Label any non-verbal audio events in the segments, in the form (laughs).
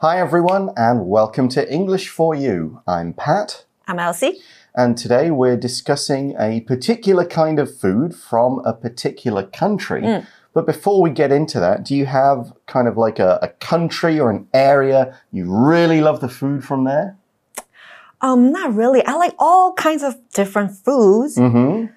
Hi, everyone, and welcome to English for You. I'm Pat, I'm Elsie. and today we're discussing a particular kind of food from a particular country. But before we get into that, do you have kind of like a, a country or an area you really love the food from there? Um, not really. I like all kinds of different foods. Mm-hmm.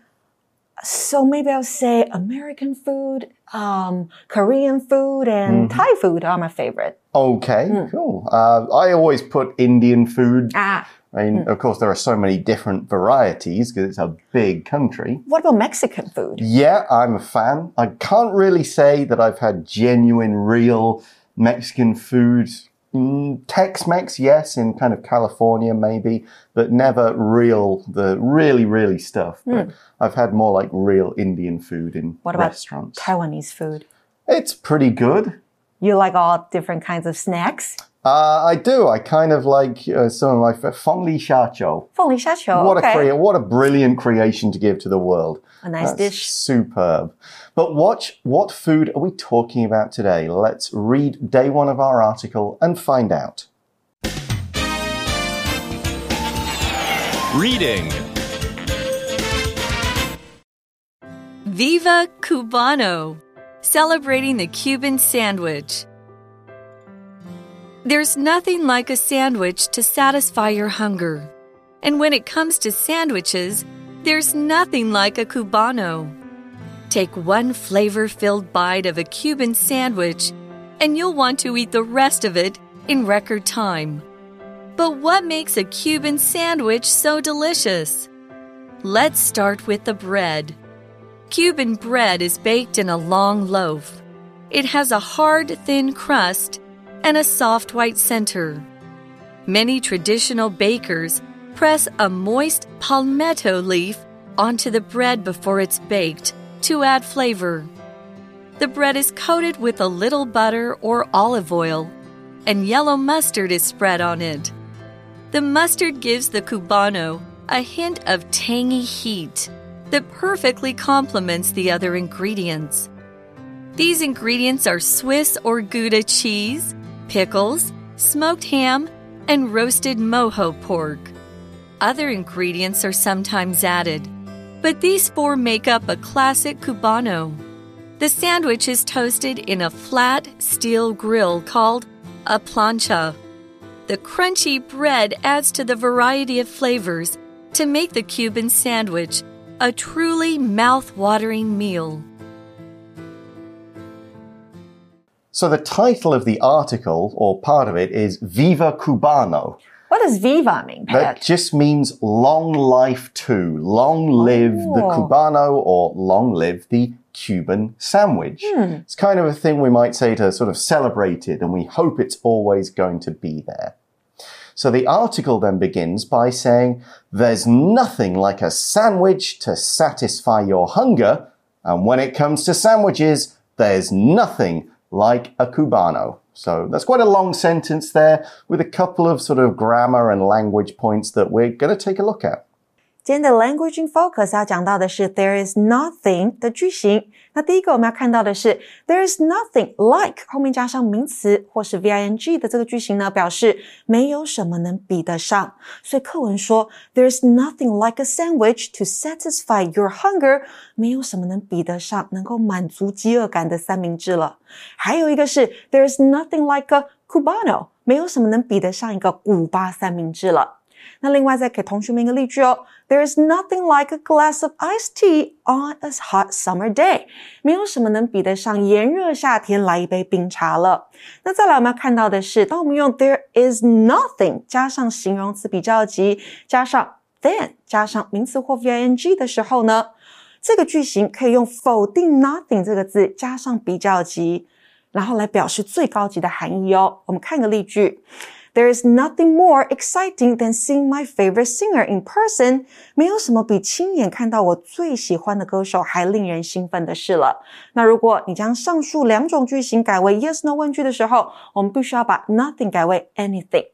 So maybe I'll say American food, um, Korean food, and Thai food are my favorite. Okay, cool. Uh, I always put Indian food. Ah, I mean, of course, there are so many different varieties because it's a big country. what about Mexican food? Yeah, I'm a fan. I can't really say that I've had genuine, real Mexican food. Mm, Tex-Mex, yes, in kind of California maybe, but never real, the really, really stuff. But I've had more like real Indian food in What about restaurants. Taiwanese food? It's pretty good you like all different kinds of snacks? Uh, I do. I kind of like uh, some of my Fengli shacho. Fengli shacho. What okay. a crea- what a brilliant creation to give to the world. A nice That's dish. Superb. But watch what food are we talking about today? Let's read day one of our article and find out. Reading. Viva Cubano. Celebrating the Cuban sandwich. There's nothing like a sandwich to satisfy your hunger. And when it comes to sandwiches, there's nothing like a Cubano. Take one flavor filled bite of a Cuban sandwich, and you'll want to eat the rest of it in record time. But what makes a Cuban sandwich so delicious? Let's start with the bread. Cuban bread is baked in a long loaf. It has a hard, thin crust and a soft white center. Many traditional bakers press a moist palmetto leaf onto the bread before it's baked to add flavor. The bread is coated with a little butter or olive oil, and yellow mustard is spread on it. The mustard gives the cubano a hint of tangy heat that perfectly complements the other ingredients. These ingredients are Swiss or Gouda cheese, pickles, smoked ham, and roasted mojo pork. Other ingredients are sometimes added, but these four make up a classic cubano. The sandwich is toasted in a flat steel grill called a plancha. The crunchy bread adds to the variety of flavors to make the Cuban sandwich a truly mouth-watering meal. So the title of the article, or part of it, is Viva Cubano. What does Viva mean, Pat? That just means long life to, long live the Oh. Cubano or long live the Cuban sandwich. Hmm. It's kind of a thing we might say to sort of celebrate it and we hope it's always going to be there. So the article then begins by saying, there's nothing like a sandwich to satisfy your hunger. And when it comes to sandwiches, there's nothing like a Cubano. So that's quite a long sentence there with a couple of sort of grammar and language points that we're going to take a look at. 今天的 language in focus 要讲到的是 there is nothing 的句型。那第一个我们要看到的是 there is nothing like 后面加上名词或是 ving 的这个句型呢，表示没有什么能比得上。所以课文说 there is nothing like a sandwich to satisfy your hunger，没有什么能比得上能够满足饥饿感的三明治了。还有一个是 there is nothing like a cubano，没有什么能比得上一个古巴三明治了。 那另外再给同学们一个例句哦，There is nothing like a glass of iced tea on a hot summer day。没有什么能比得上炎热夏天来一杯冰茶了。那再来我们要看到的是，当我们用 There is nothing 加上形容词比较级，加上 then 加上名词或 ving 的时候呢，这个句型可以用否定 nothing 这个字加上比较级，然后来表示最高级的含义哦。我们看个例句。There is nothing more exciting than seeing my favorite singer in person。没有什么比亲眼看到我最喜欢的歌手还令人兴奋的事了。那如果你将上述两种句型改为 yes no 问句的时候，我们必须要把 nothing 改为 anything。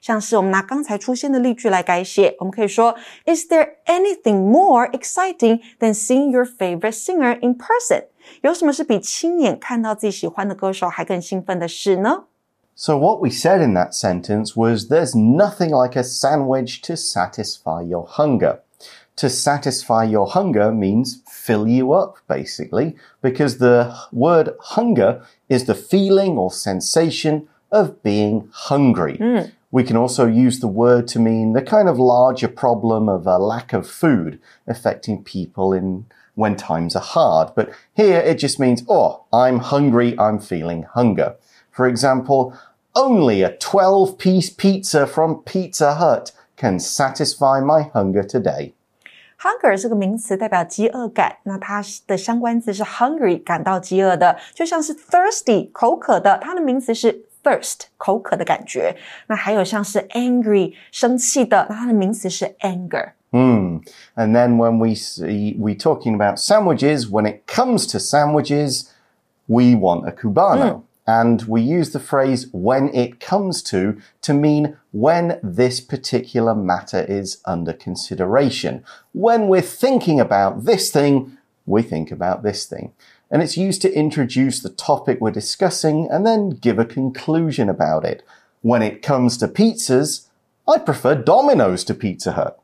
像是我们拿刚才出现的例句来改写，我们可以说：Is there anything more exciting than seeing your favorite singer in person？有什么是比亲眼看到自己喜欢的歌手还更兴奋的事呢？ So, what we said in that sentence was there's nothing like a sandwich to satisfy your hunger. To satisfy your hunger means fill you up, basically, because the word hunger is the feeling or sensation of being hungry. Hmm. We can also use the word to mean the kind of larger problem of a lack of food affecting people in when times are hard. But here it just means, oh, I'm hungry, I'm feeling hunger. For example, only a 12 piece pizza from Pizza Hut can satisfy my hunger today. Hunger 是个名词，代表饥饿感。那它的相关字是 hungry，感到饥饿的，就像是 thirsty，口渴的，它的名词是 thirst，口渴的感觉。那还有像是 angry，生气的，那它的名词是 anger。 Hmm. And then when we see, we talking about sandwiches, when it comes to sandwiches, we want a cubano. And we use the phrase when it comes to to mean when this particular matter is under consideration. When we're thinking about this thing, we think about this thing. And it's used to introduce the topic we're discussing and then give a conclusion about it. When it comes to pizzas, I prefer Domino's to Pizza Hut.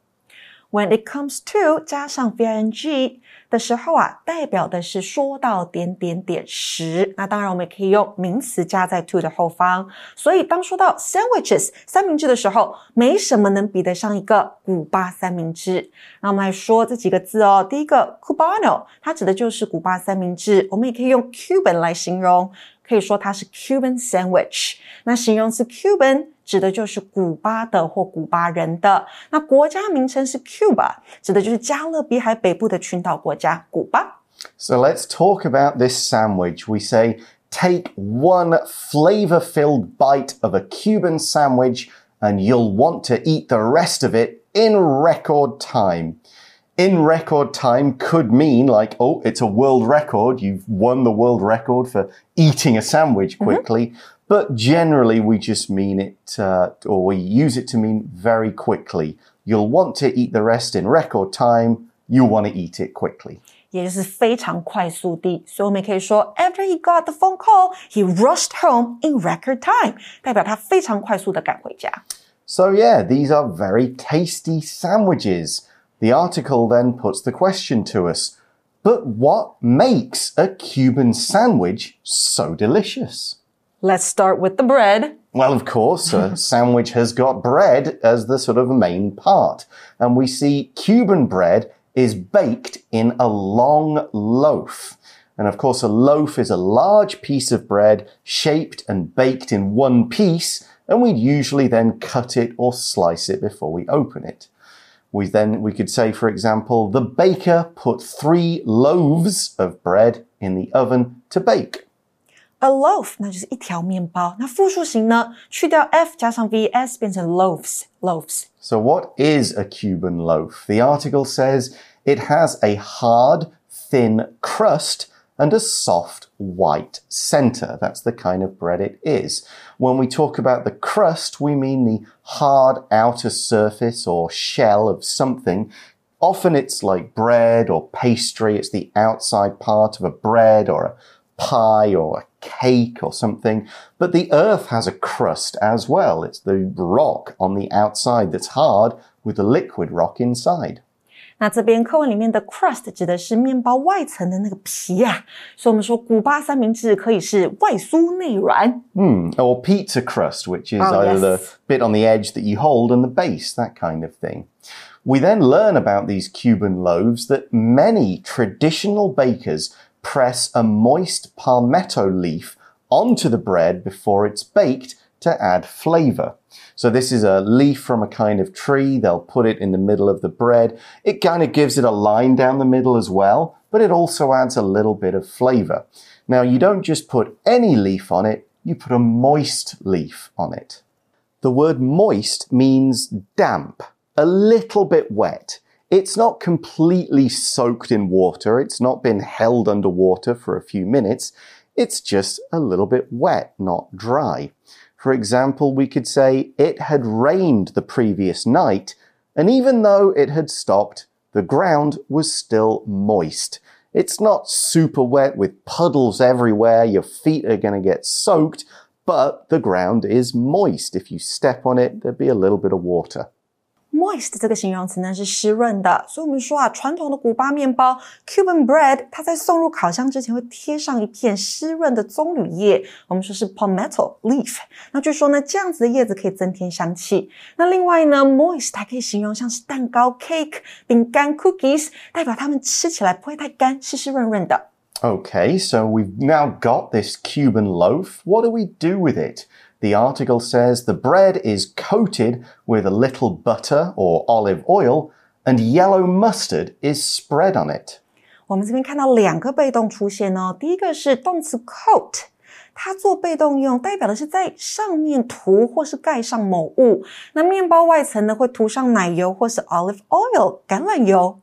When it comes to 加上 ving 的时候啊，代表的是说到点点点时。那当然，我们也可以用名词加在 to 的后方。所以，当说到 sandwiches 三明治的时候，没什么能比得上一个古巴三明治。那我们来说这几个字哦。第一个 cubano，它指的就是古巴三明治。我们也可以用 Cuban 来形容，可以说它是 Cuban sandwich。那形容词 Cuban 指的就是古巴的或古巴人的。那国家名称是 Cuba，指的就是加勒比海北部的群岛国家古巴。 So let's talk about this sandwich. We say, take one flavor filled bite of a Cuban sandwich and you'll want to eat the rest of it in record time. In record time could mean like, oh, it's a world record. You've won the world record for eating a sandwich quickly. But generally, we just mean it, uh, or we use it to mean very quickly. You'll want to eat the rest in record time. You want to eat it quickly. 也就是非常快速地，所以我们也可以说，After he got the phone call, he rushed home in record time，代表他非常快速的赶回家。 So, yeah, these are very tasty sandwiches. The article then puts the question to us But what makes a Cuban sandwich so delicious? Let's start with the bread. Well, of course, a (laughs) sandwich has got bread as the sort of main part. And we see Cuban bread is baked in a long loaf. And of course, a loaf is a large piece of bread shaped and baked in one piece, and we'd usually then cut it or slice it before we open it. We then, we could say, for example, the baker put three loaves of bread in the oven to bake A loaf 那就是一条面包。那复数形呢？去掉 f 加上 vs 变成 loaves loaves。 So, what is a Cuban loaf? The article says it has a hard, thin crust and a soft white center. That's the kind of bread it is. When we talk about the crust, we mean the hard outer surface or shell of something. Often it's like bread or pastry. It's the outside part of a bread or a pie or a cake or something. But the earth has a crust as well. It's the rock on the outside that's hard with the liquid rock inside. 那这边课文里面的 crust 指的是面包外层的那个皮啊，所以我们说古巴三明治可以是外酥内软。 Hmm. Or pizza crust, which is Oh, either yes. the bit on the edge that you hold and the base, that kind of thing. We then learn about these Cuban loaves that many traditional bakers press a moist palmetto leaf onto the bread before it's baked to add flavor. So this is a leaf from a kind of tree. They'll put it in the middle of the bread. It kind of gives it a line down the middle as well, but it also adds a little bit of flavor. Now you don't just put any leaf on it, you put a moist leaf on it. The word moist means damp, a little bit wet. It's not completely soaked in water. It's not been held under water for a few minutes. It's just a little bit wet, not dry. For example, we could say it had rained the previous night, and even though it had stopped, the ground was still moist. It's not super wet with puddles everywhere. Your feet are going to get soaked, but the ground is moist. If you step on it, there'd be a little bit of water Moist 这个形容词呢是湿润的，所以我们说啊，传统的古巴面包 Cuban bread，它在送入烤箱之前会贴上一片湿润的棕榈叶，我们说是 palmetto leaf。那据说呢，这样子的叶子可以增添香气。那另外呢，moist 还可以形容像是蛋糕 cake、饼干 cookies，代表它们吃起来不会太干，湿湿润润的。Okay, so we've now got this Cuban loaf. What do we do with it? The article says the bread is coated with a little butter or olive oil, and yellow mustard is spread on it. 我们这边看到两个被动出现哦，第一个是动词 coat，它做被动用，代表的是在上面涂或是盖上某物。那面包外层呢，会涂上奶油或是 olive oil 橄榄油。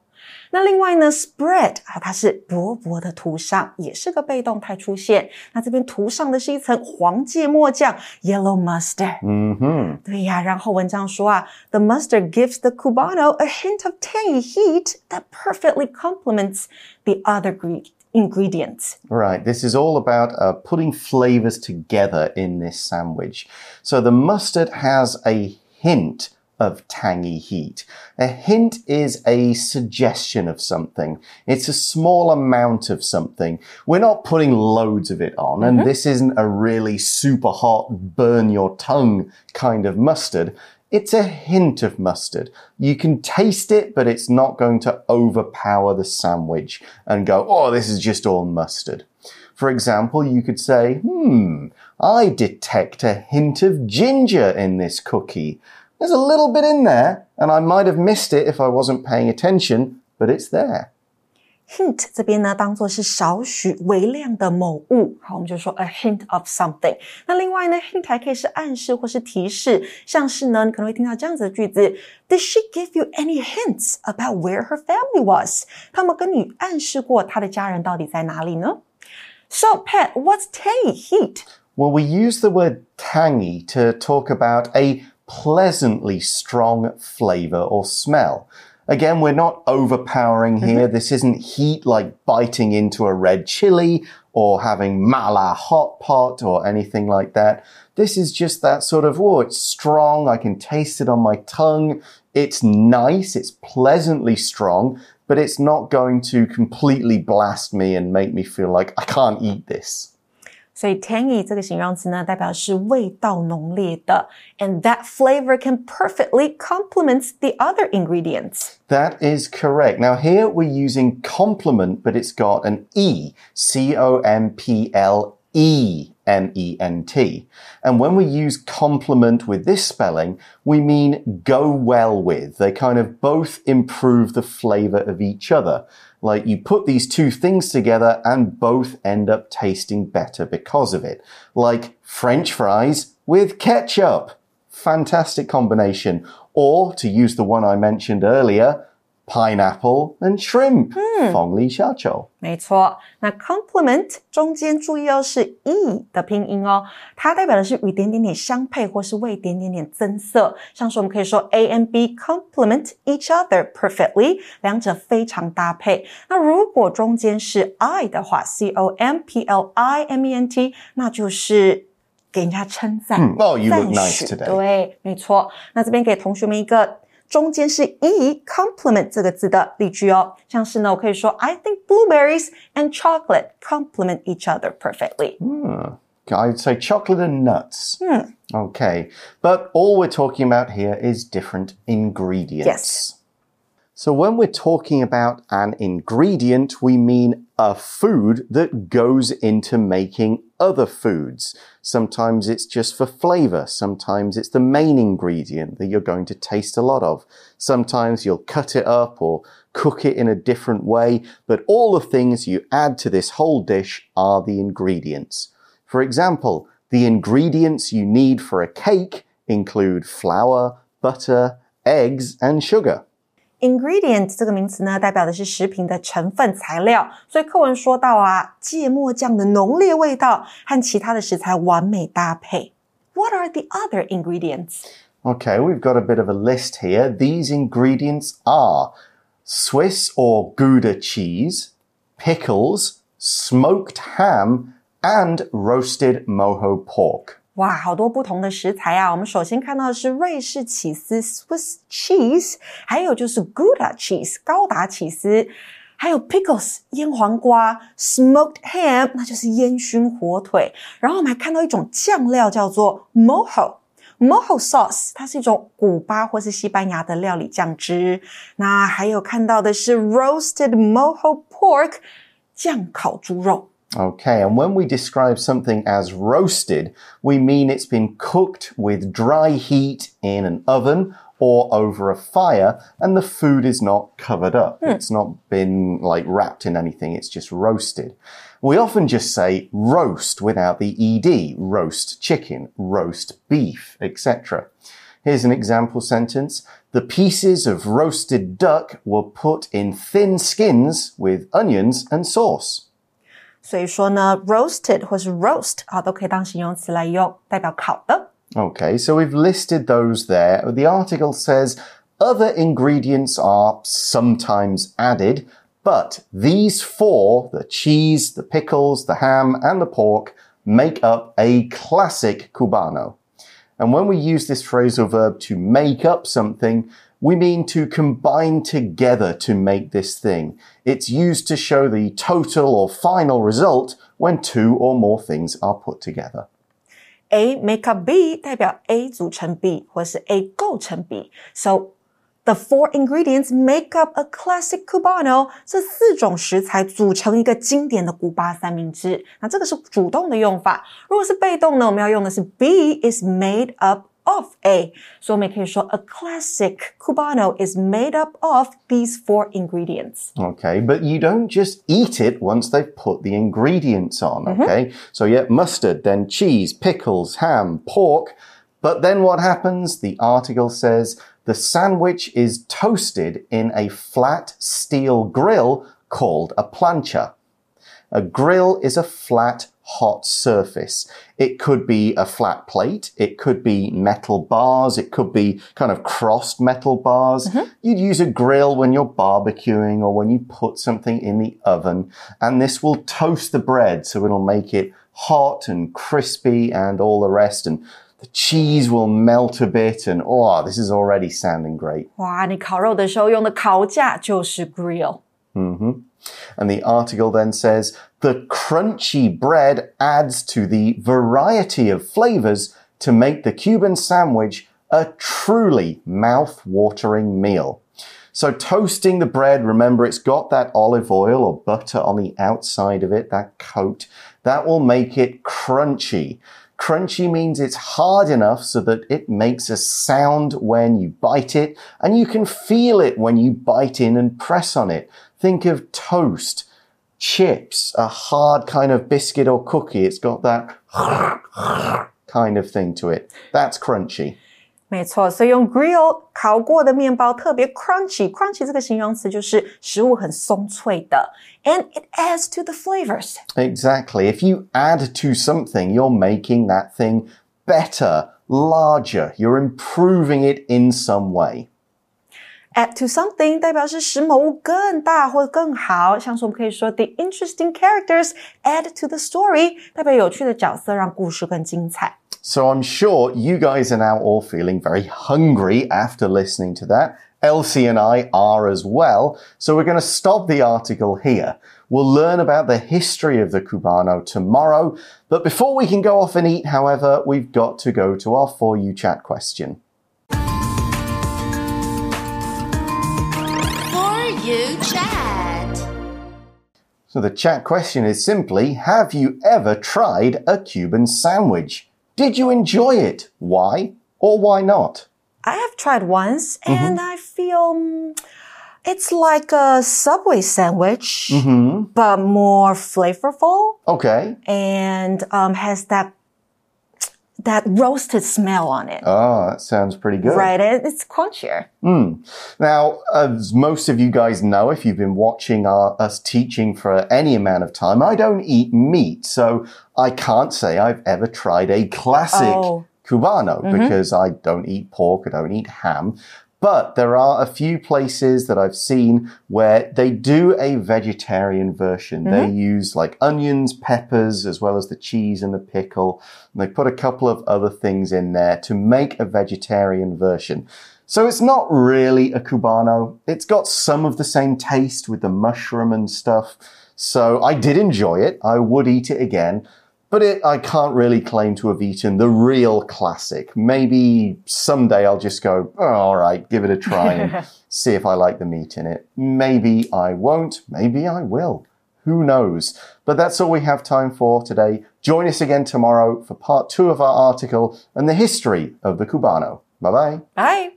那另外呢，spread 啊，它是薄薄的涂上，也是个被动态出现。那这边涂上的是一层黄芥末酱，yellow mustard。嗯哼，对呀。然后文章说啊，the mustard gives the cubano a hint of tangy heat that perfectly complements the other ingredients. Right, this is all about uh, putting flavors together in this sandwich. So the mustard has a hint of tangy heat. A hint is a suggestion of something. It's a small amount of something. We're not putting loads of it on, and Mm-hmm. this isn't a really super hot, burn your tongue kind of mustard. It's a hint of mustard. You can taste it, but it's not going to overpower the sandwich and go, oh, this is just all mustard. For example, you could say, hmm, I detect a hint of ginger in this cookie. There's a little bit in there, and I might have missed it if I wasn't paying attention, but it's there. hint 这边呢，当做是少许微量的某物，好，我们就说 a hint of something。那另外呢，hint 还可以是暗示或是提示，像是呢，你可能会听到这样子的句子：Did she give you any hints about where her family was？他们跟你暗示过她的家人到底在哪里呢？So, Pat, what's tangy heat? Well, we use the word tangy to talk about a pleasantly strong flavor or smell. Again, we're not overpowering mm-hmm. here. This isn't heat like biting into a red chili or having mala hot pot or anything like that. This is just that sort of, oh, it's strong. I can taste it on my tongue. It's nice. It's pleasantly strong, but it's not going to completely blast me and make me feel like I can't eat this. 所以 tangy 这个形容词呢，代表是味道浓烈的，and that flavor can perfectly complement the other ingredients. That is correct. Now, here we're using complement, but it's got an E. C O M P L E M E N T. And when we use complement with this spelling, we mean go well with. They kind of both improve the flavor of each other. Like you put these two things together and both end up tasting better because of it. Like French fries with ketchup. Fantastic combination. Or to use the one I mentioned earlier, pineapple and shrimp. Fong Li Xia Chou. 没错，那 complement 中间注意哦是 e 的拼音哦，它代表的是与点点点相配或是为点点点增色。像是我们可以说 A and B complement each other perfectly，两者非常搭配。那如果中间是 I 的话，C O M P L I M E N T，那就是。给人家称赞，嗯，Oh, you look 赞 nice 许 today 对，没错。那这边给同学们一个中间是 e complement 这个字的例句哦，像是呢，我可以说 I think blueberries and chocolate complement each other perfectly。 I'd say chocolate and nuts. Okay. But all we're talking about here is different ingredients. Yes. So when we're talking about an ingredient, we mean a food that goes into making other foods. Sometimes it's just for flavor. Sometimes it's the main ingredient that you're going to taste a lot of. Sometimes you'll cut it up or cook it in a different way. But all the things you add to this whole dish are the ingredients. For example, the ingredients you need for a cake include flour, butter, eggs, and sugar ingredient 这个名词呢，代表的是食品的成分材料，所以课文说到啊，芥末酱的浓烈味道和其他的食材完美搭配。What are the other ingredients? Okay, we've got a bit of a list here. These ingredients are Swiss or Gouda cheese, pickles, smoked ham, and roasted mojo pork. 哇，好多不同的食材啊！我们首先看到的是瑞士起司 （Swiss cheese），还有就是 Gouda cheese（ 高达起司），还有 pickles（ 腌黄瓜）、smoked ham（ 那就是烟熏火腿）。然后我们还看到一种酱料叫做 mojo。mojo sauce，它是一种古巴或是西班牙的料理酱汁。那还有看到的是 roasted mojo pork，酱烤猪肉。Okay, and when we describe something as roasted, we mean it's been cooked with dry heat in an oven or over a fire and the food is not covered up. Hmm. It's not been like wrapped in anything. It's just roasted. We often just say roast without the ed, roast chicken, roast beef, etc. Here's an example sentence. The pieces of roasted duck were put in thin skins with onions and sauce. 所以说呢，roasted 或是 roast 啊，都可以当形容词来用，代表烤的。Okay, so we've listed those there. The article says other ingredients are sometimes added, but these four, the cheese, the pickles, the ham, and the pork, make up a classic Cubano. And when we use this phrasal verb to make up something, we mean to combine together to make this thing. It's used to show the total or final result when two or more things are put together. A make up B 代表 A 组成 B，或是 A 构成 B。So the four ingredients make up a classic cubano。这四种食材组成一个经典的古巴三明治。那这个是主动的用法。如果是被动呢，我们要用的是 B is made up of A，所以我们也可以说 a classic Cubano is made up of these four ingredients. Okay, but you don't just eat it once they've put the ingredients on, okay? So yeah, mustard, then cheese, pickles, ham, pork. But then what happens? The article says the sandwich is toasted in a flat steel grill called a plancha. A grill is a flat hot surface. It could be a flat plate. It could be metal bars. It could be kind of crossed metal bars. You'd use a grill when you're barbecuing or when you put something in the oven. And this will toast the bread. So it'll make it hot and crispy and all the rest. And the cheese will melt a bit. And oh, this is already sounding great. 哇，你烤肉的时候用的烤架就是 grill。 And the article then says the crunchy bread adds to the variety of flavors to make the Cuban sandwich a truly mouth-watering meal. So toasting the bread, remember it's got that olive oil or butter on the outside of it, that coat, that will make it crunchy. Crunchy means it's hard enough so that it makes a sound when you bite it, and you can feel it when you bite in and press on it. Think of toast, chips, a hard kind of biscuit or cookie. It's got that (laughs) kind of thing to it. That's crunchy. 没错，所以用 grill 烤过的面包特别 crunchy。crunchy 这个形容词就是食物很松脆的，and it adds to the flavors。 Exactly. If you add to something, you're making that thing better, larger. You're improving it in some way. add to something 代表是使某物更大或更好，像是我们可以说 the interesting characters add to the story，代表有趣的角色让故事更精彩。 So I'm sure you guys are now all feeling very hungry after listening to that. Elsie and I are as well. So we're going to stop the article here. We'll learn about the history of the Cubano tomorrow. But before we can go off and eat, however, we've got to go to our For You chat question. You chat. So the chat question is simply Have you ever tried a Cuban sandwich? Did you enjoy it? Why or why not? I have tried once and I feel mm, it's like a Subway sandwich, but more flavorful Okay. and um, has that that roasted smell on it. Oh, that sounds pretty good. Right, it's crunchier. Hmm. Now, as most of you guys know, if you've been watching our, us teaching for any amount of time, I don't eat meat, so I can't say I've ever tried a classic Oh. Cubano mm-hmm. because I don't eat pork, I don't eat ham. But there are a few places that I've seen where they do a vegetarian version. They mm-hmm. use like onions, peppers, as well as the cheese and the pickle. And they put a couple of other things in there to make a vegetarian version. So it's not really a Cubano. It's got some of the same taste with the mushroom and stuff. So I did enjoy it. I would eat it again. But it, I can't really claim to have eaten the real classic. Maybe someday I'll just go, oh, all right, give it a try and (laughs) see if I like the meat in it. Maybe I won't. Maybe I will. Who knows? But that's all we have time for today. Join us again tomorrow for part two of our article and the history of the Cubano. Bye bye. Bye.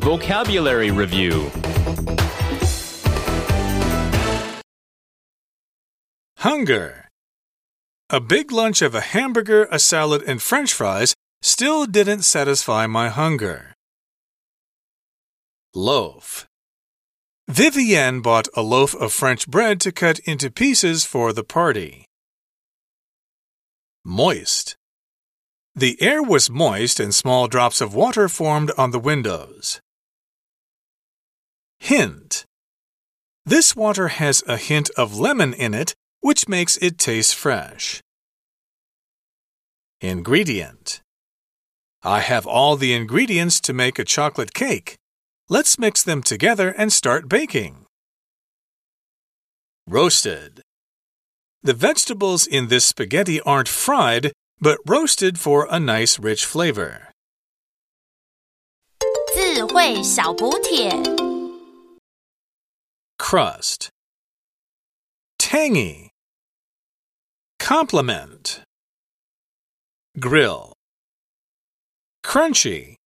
Vocabulary Review Hunger. A big lunch of a hamburger, a salad, and french fries still didn't satisfy my hunger. Loaf. Vivienne bought a loaf of French bread to cut into pieces for the party. Moist. The air was moist and small drops of water formed on the windows. Hint. This water has a hint of lemon in it which makes it taste fresh. Ingredient I have all the ingredients to make a chocolate cake. Let's mix them together and start baking. Roasted The vegetables in this spaghetti aren't fried, but roasted for a nice rich flavor. 智慧小补帖。 Crust Tangy Complement. Grill. Crunchy